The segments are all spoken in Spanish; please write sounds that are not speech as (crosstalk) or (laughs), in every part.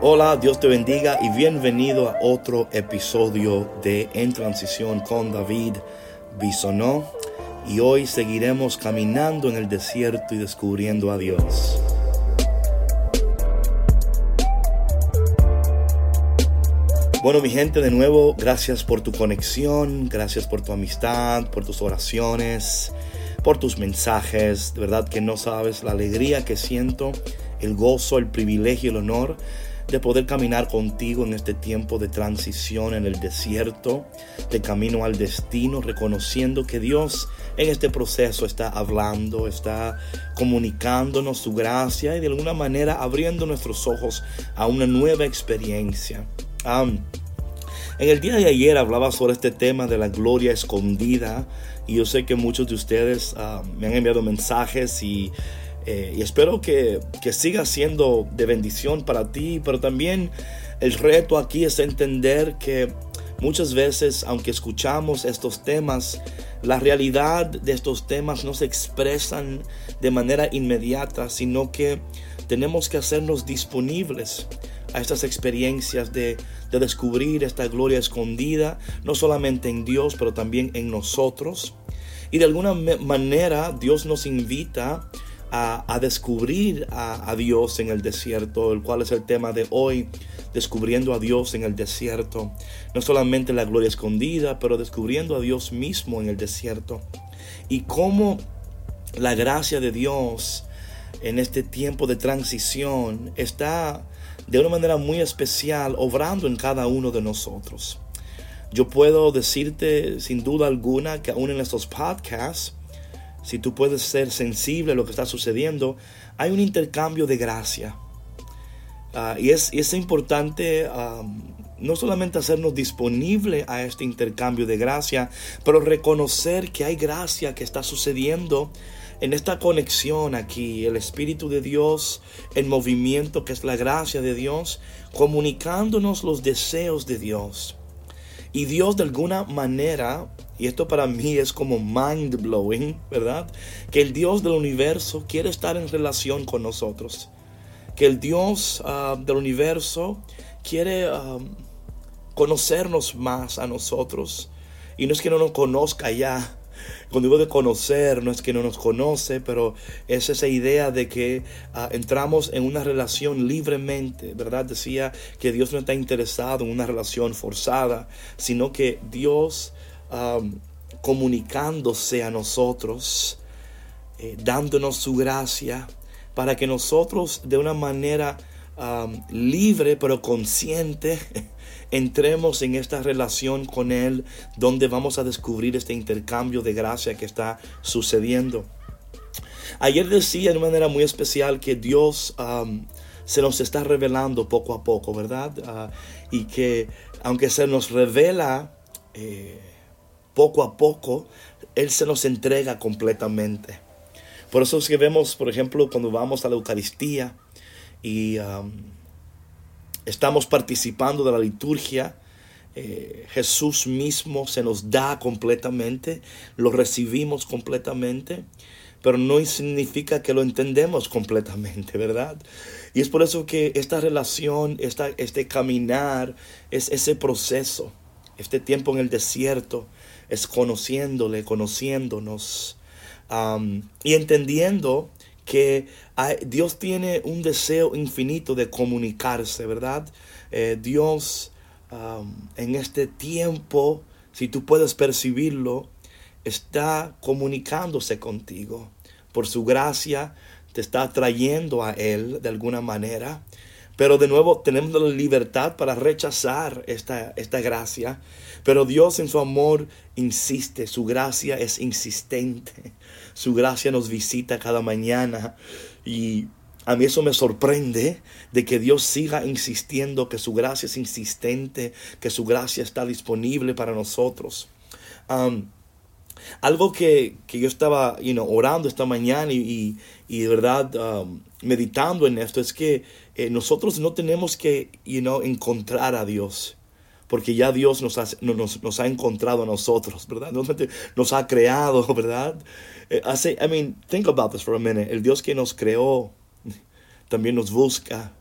Hola, Dios te bendiga y bienvenido a otro episodio de En Transición con David Bisonó. Y hoy seguiremos caminando en el desierto y descubriendo a Dios. Bueno, mi gente, de nuevo, gracias por tu conexión, gracias por tu amistad, por tus oraciones, por tus mensajes. De verdad que no sabes la alegría que siento, el gozo, el privilegio, el honor de poder caminar contigo en este tiempo de transición en el desierto, de camino al destino, reconociendo que Dios en este proceso está hablando, está comunicándonos su gracia y de alguna manera abriendo nuestros ojos a una nueva experiencia. en el día de ayer hablaba sobre este tema de la gloria escondida y yo sé que muchos de ustedes ah, me han enviado mensajes y eh, y espero que, que siga siendo de bendición para ti, pero también el reto aquí es entender que muchas veces, aunque escuchamos estos temas, la realidad de estos temas no se expresan de manera inmediata, sino que tenemos que hacernos disponibles a estas experiencias de, de, descubrir esta gloria escondida, no solamente en Dios, pero también en nosotros. Y de alguna manera Dios nos invita a, descubrir a, Dios en el desierto, el cual es el tema de hoy, descubriendo a Dios en el desierto. No solamente la gloria escondida, pero descubriendo a Dios mismo en el desierto. Y cómo la gracia de Dios en este tiempo de transición está de una manera muy especial obrando en cada uno de nosotros. Yo puedo decirte sin duda alguna que aún en estos podcasts, si tú puedes ser sensible a lo que está sucediendo, hay un intercambio de gracia. Ah, y, es, es, importante no solamente hacernos disponible a este intercambio de gracia, pero reconocer que hay gracia que está sucediendo en esta conexión aquí, el Espíritu de Dios en movimiento, que es la gracia de Dios, comunicándonos los deseos de Dios. Y Dios de alguna manera y esto para mí es como mind blowing, ¿verdad? Que el Dios del universo quiere estar en relación con nosotros. Que el Dios ah, del universo quiere ah, conocernos más a nosotros. Y no es que no nos conozca ya. Cuando digo de conocer, no es que no nos conoce, pero es esa idea de que ah, entramos en una relación libremente, ¿verdad? Decía que Dios no está interesado en una relación forzada, sino que Dios comunicándose a nosotros, eh, dándonos su gracia, para que nosotros de una manera libre pero consciente (laughs) entremos en esta relación con Él, donde vamos a descubrir este intercambio de gracia que está sucediendo. Ayer decía de una manera muy especial que Dios se nos está revelando poco a poco, ¿verdad? Ah, y que aunque se nos revela, eh, poco a poco, Él se nos entrega completamente. Por eso es que vemos, por ejemplo, cuando vamos a la Eucaristía y um, estamos participando de la liturgia, eh, Jesús mismo se nos da completamente, lo recibimos completamente, pero no significa que lo entendemos completamente, ¿verdad? Y es por eso que esta relación, esta, este caminar, es ese proceso, este tiempo en el desierto, es conociéndole, conociéndonos y entendiendo que Dios tiene un deseo infinito de comunicarse, ¿verdad? Eh, Dios en este tiempo, si tú puedes percibirlo, está comunicándose contigo. Por su gracia te está trayendo a Él de alguna manera. Pero de nuevo tenemos la libertad para rechazar esta, esta gracia. Pero Dios en su amor insiste, su gracia es insistente. (laughs) Su gracia nos visita cada mañana. Y a mí eso me sorprende de que Dios siga insistiendo, que su gracia es insistente, que su gracia está disponible para nosotros. algo que, yo estaba orando esta mañana y, de verdad meditando en esto es que eh, nosotros no tenemos que you know, encontrar a Dios, porque ya Dios nos ha, nos, ha encontrado a nosotros, ¿verdad? Nos, ha creado, (laughs) ¿verdad? Eh, hace, I mean, think about this for a minute. El Dios que nos creó también nos busca.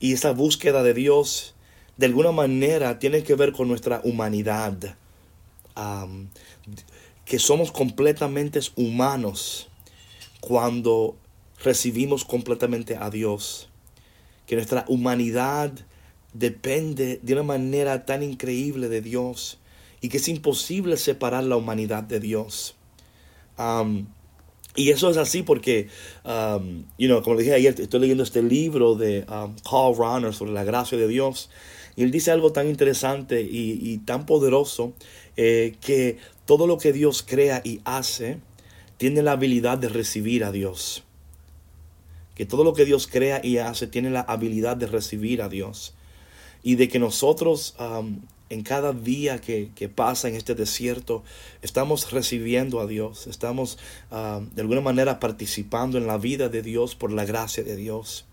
y esa búsqueda de Dios, de alguna manera, tiene que ver con nuestra humanidad. que somos completamente humanos cuando recibimos completamente a Dios. Que nuestra humanidad depende de una manera tan increíble de Dios y que es imposible separar la humanidad de Dios. y eso es así porque, you know, como dije ayer, estoy leyendo este libro de Carl Rahner sobre la gracia de Dios. Y él dice algo tan interesante y, tan poderoso eh, que todo lo que Dios crea y hace tiene la habilidad de recibir a Dios. Que todo lo que Dios crea y hace tiene la habilidad de recibir a Dios. Y de que nosotros en cada día que, pasa en este desierto, estamos recibiendo a Dios, estamos de alguna manera participando en la vida de Dios por la gracia de Dios.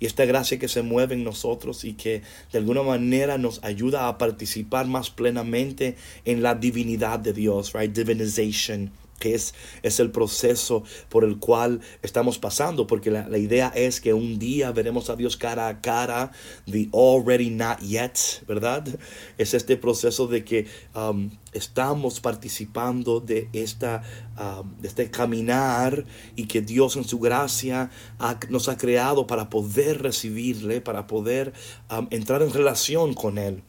Y esta gracia que se mueve en nosotros y que de alguna manera nos ayuda a participar más plenamente en la divinidad de Dios, right? Divinization que es, es el proceso por el cual estamos pasando, porque la, idea es que un día veremos a Dios cara a cara, the already not yet, ¿verdad? Es este proceso de que um, estamos participando de, esta, um, de este caminar y que Dios en su gracia nos ha creado para poder recibirle, para poder um, entrar en relación con Él.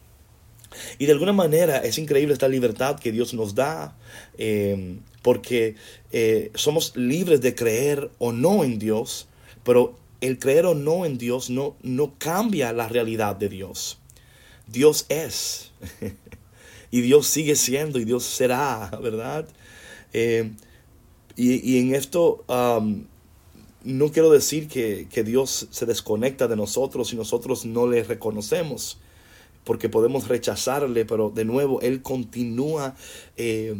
Y de alguna manera es increíble esta libertad que Dios nos da, eh, porque eh, somos libres de creer o no en Dios, pero el creer o no en Dios no, no cambia la realidad de Dios. Dios es, (laughs) y Dios sigue siendo, y Dios será, (laughs) ¿verdad? Eh, y, en esto um, no quiero decir que, que Dios se desconecta de nosotros y nosotros no le reconocemos porque podemos rechazarle, pero de nuevo Él continúa eh,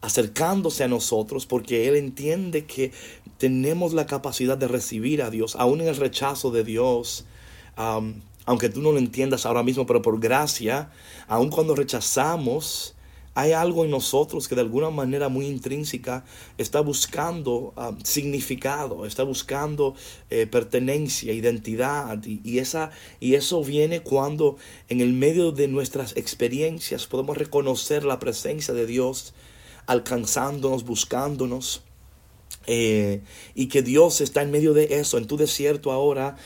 acercándose a nosotros porque Él entiende que tenemos la capacidad de recibir a Dios, aún en el rechazo de Dios. aunque tú no lo entiendas ahora mismo, pero por gracia, aun cuando rechazamos, hay algo en nosotros que de alguna manera muy intrínseca está buscando ah, significado, está buscando eh, pertenencia, identidad. Y, esa, y eso viene cuando en el medio de nuestras experiencias podemos reconocer la presencia de Dios alcanzándonos, buscándonos. Eh, y que Dios está en medio de eso, en tu desierto ahora.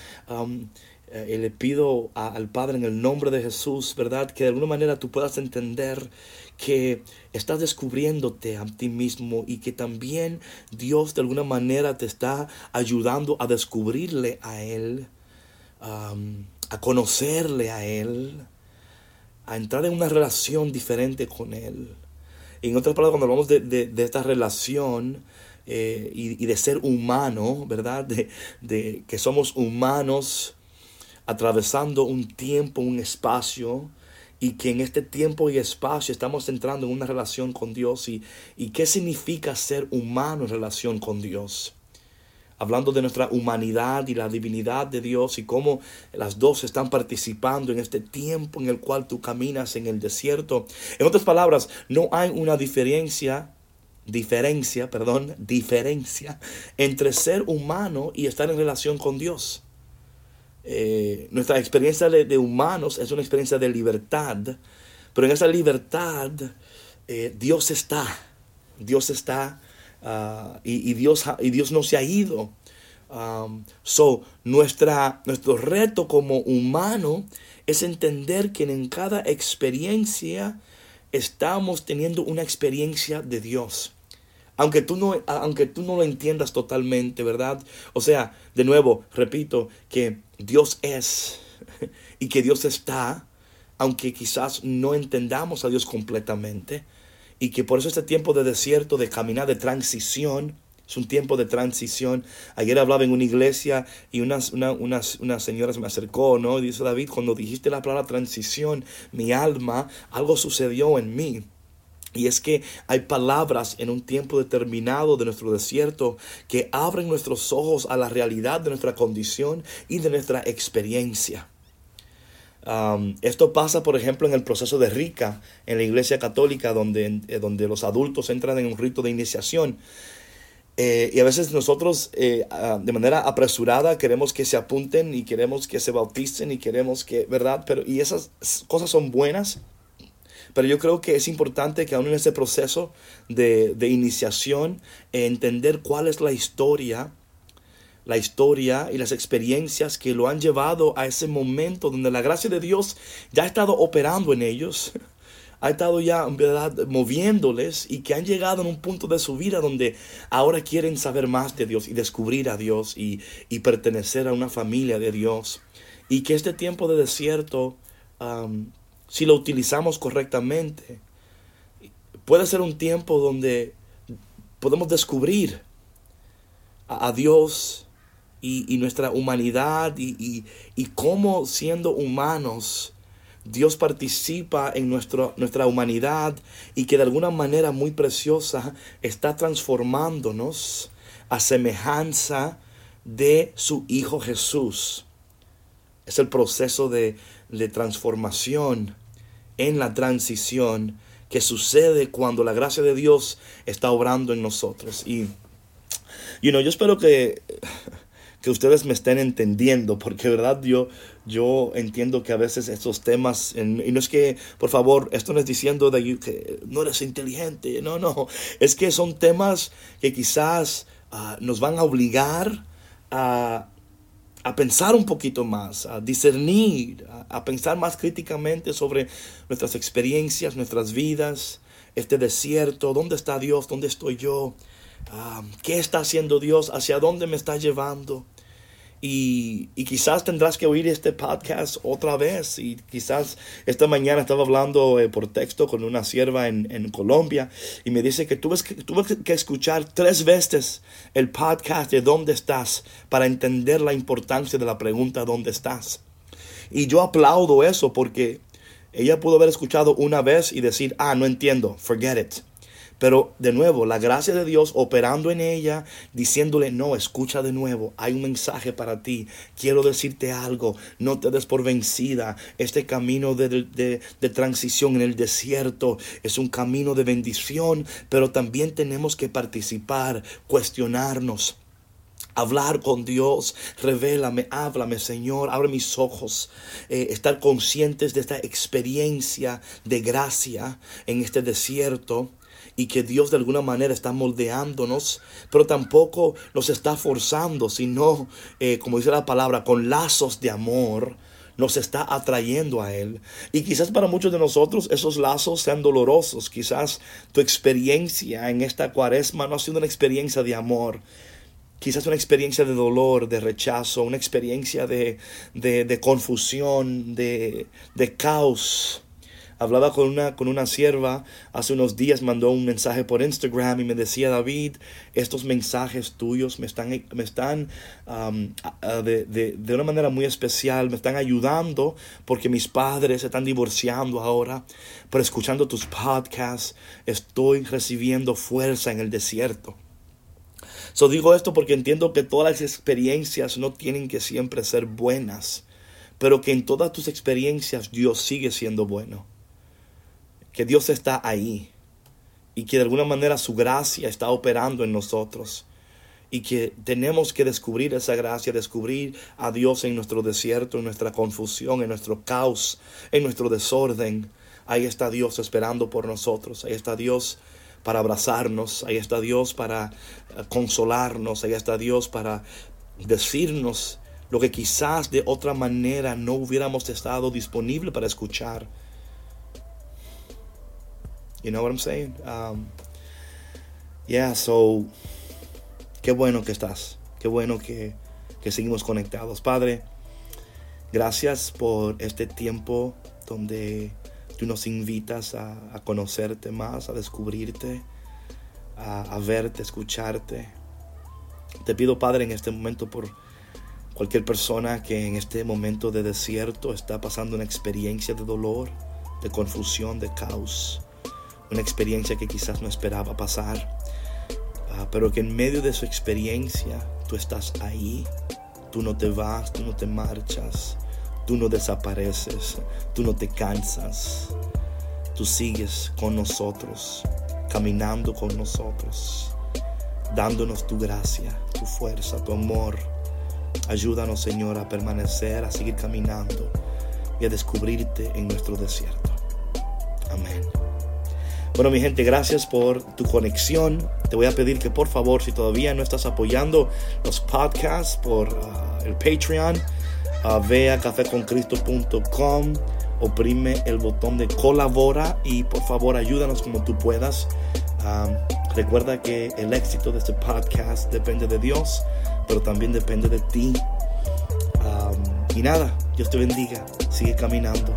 Eh, le pido al Padre en el nombre de Jesús, ¿verdad? Que de alguna manera tú puedas entender que estás descubriéndote a ti mismo y que también Dios de alguna manera te está ayudando a descubrirle a Él, a conocerle a Él, a entrar en una relación diferente con Él. En otras palabras, cuando hablamos de, esta relación, eh, y, de ser humano, ¿verdad? De, de, que somos humanos atravesando un tiempo, un espacio, y que en este tiempo y espacio estamos entrando en una relación con Dios y, y qué significa ser humano en relación con Dios. Hablando de nuestra humanidad y la divinidad de Dios y cómo las dos están participando en este tiempo en el cual tú caminas en el desierto. En otras palabras, no hay una diferencia diferencia, perdón, (laughs) diferencia entre ser humano y estar en relación con Dios. Eh, nuestra experiencia de, humanos es una experiencia de libertad, pero en esa libertad eh, Dios está, Dios está ah, y, Dios, y Dios no se ha ido. Um, so, nuestra, nuestro reto como humano es entender que en cada experiencia estamos teniendo una experiencia de Dios. Aunque tú, no, aunque tú no lo entiendas totalmente, ¿verdad? O sea, de nuevo, repito, que Dios es (laughs) y que Dios está, aunque quizás no entendamos a Dios completamente, y que por eso este tiempo de desierto, de caminar, de transición, es un tiempo de transición. Ayer hablaba en una iglesia y unas, una, unas, unas señoras me acercó, ¿no? Y dice David, cuando dijiste la palabra transición, mi alma, algo sucedió en mí. Y es que hay palabras en un tiempo determinado de nuestro desierto que abren nuestros ojos a la realidad de nuestra condición y de nuestra experiencia. Um, esto pasa, por ejemplo, en el proceso de rica en la iglesia católica, donde, eh, donde los adultos entran en un rito de iniciación. Eh, y a veces nosotros eh, de manera apresurada queremos que se apunten y queremos que se bauticen y queremos que, ¿verdad? Pero, y esas cosas son buenas, pero yo creo que es importante que aún en ese proceso de, de iniciación, entender cuál es la historia, la historia y las experiencias que lo han llevado a ese momento donde la gracia de Dios ya ha estado operando en ellos ha estado ya ¿verdad? moviéndoles y que han llegado en un punto de su vida donde ahora quieren saber más de Dios y descubrir a Dios y, pertenecer a una familia de Dios. Y que este tiempo de desierto, si lo utilizamos correctamente, puede ser un tiempo donde podemos descubrir a, Dios y, nuestra humanidad y, y cómo siendo humanos Dios participa en nuestro, nuestra humanidad y que de alguna manera muy preciosa está transformándonos a semejanza de su Hijo Jesús. Es el proceso de, de transformación en la transición que sucede cuando la gracia de Dios está obrando en nosotros. Y you know, yo espero que que ustedes me estén entendiendo, porque verdad yo, yo entiendo que a veces estos temas, y no es que, por favor, esto no es diciendo de que no eres inteligente, no, no, es que son temas que quizás ah, nos van a obligar a, a pensar un poquito más, a discernir, a, pensar más críticamente sobre nuestras experiencias, nuestras vidas, este desierto, dónde está Dios, dónde estoy yo, ah, qué está haciendo Dios, hacia dónde me está llevando. Y, quizás tendrás que oír este podcast otra vez. Y quizás esta mañana estaba hablando eh, por texto con una sierva en, Colombia y me dice que tuve, que tuve que escuchar tres veces el podcast de dónde estás para entender la importancia de la pregunta dónde estás. Y yo aplaudo eso porque ella pudo haber escuchado una vez y decir, ah, no entiendo, forget it. Pero de nuevo, la gracia de Dios operando en ella, diciéndole, no, escucha de nuevo, hay un mensaje para ti, quiero decirte algo, no te des por vencida. Este camino de, de, transición en el desierto es un camino de bendición, pero también tenemos que participar, cuestionarnos hablar con Dios, revélame, háblame Señor, abre mis ojos, eh, estar conscientes de esta experiencia de gracia en este desierto y que Dios de alguna manera está moldeándonos, pero tampoco nos está forzando, sino, eh, como dice la palabra, con lazos de amor nos está atrayendo a Él. Y quizás para muchos de nosotros esos lazos sean dolorosos. Quizás tu experiencia en esta cuaresma no ha sido una experiencia de amor. Quizás una experiencia de dolor, de rechazo, una experiencia de, de, de confusión, de, de caos. Hablaba con una, con una sierva hace unos días, mandó un mensaje por Instagram y me decía, David, estos mensajes tuyos me están, me están de, de, de, una manera muy especial, me están ayudando porque mis padres se están divorciando ahora, pero escuchando tus podcasts estoy recibiendo fuerza en el desierto. So digo esto porque entiendo que todas las experiencias no tienen que siempre ser buenas, pero que en todas tus experiencias Dios sigue siendo bueno que Dios está ahí y que de alguna manera su gracia está operando en nosotros y que tenemos que descubrir esa gracia, descubrir a Dios en nuestro desierto, en nuestra confusión, en nuestro caos, en nuestro desorden. Ahí está Dios esperando por nosotros, ahí está Dios para abrazarnos, ahí está Dios para eh, consolarnos, ahí está Dios para decirnos lo que quizás de otra manera no hubiéramos estado disponible para escuchar. You know what I'm saying? Um, yeah, so, qué bueno que estás. Qué bueno que, que seguimos conectados. Padre, gracias por este tiempo donde tú nos invitas a, a conocerte más, a descubrirte, a, a verte, escucharte. Te pido, Padre, en este momento por cualquier persona que en este momento de desierto está pasando una experiencia de dolor, de confusión, de caos una experiencia que quizás no esperaba pasar, ah, pero que en medio de su experiencia tú estás ahí, tú no te vas, tú no te marchas, tú no desapareces, tú no te cansas, tú sigues con nosotros, caminando con nosotros. dándonos tu gracia, tu fuerza, tu amor. Ayúdanos, Señor, a permanecer, a seguir caminando y a descubrirte en nuestro desierto. Amén. Bueno, mi gente, gracias por tu conexión. Te voy a pedir que por favor, si todavía no estás apoyando los podcasts por uh, el Patreon, uh, ve a cafeconcristo.com, oprime el botón de colabora y por favor ayúdanos como tú puedas. Recuerda que el éxito de este podcast depende de Dios, pero también depende de ti. Y nada, Dios te bendiga, sigue caminando,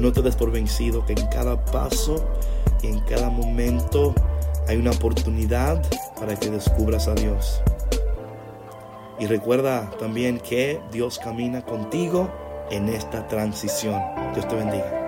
no te des por vencido, que en cada paso en cada momento hay una oportunidad para que descubras a Dios. Y recuerda también que Dios camina contigo en esta transición. Dios te bendiga.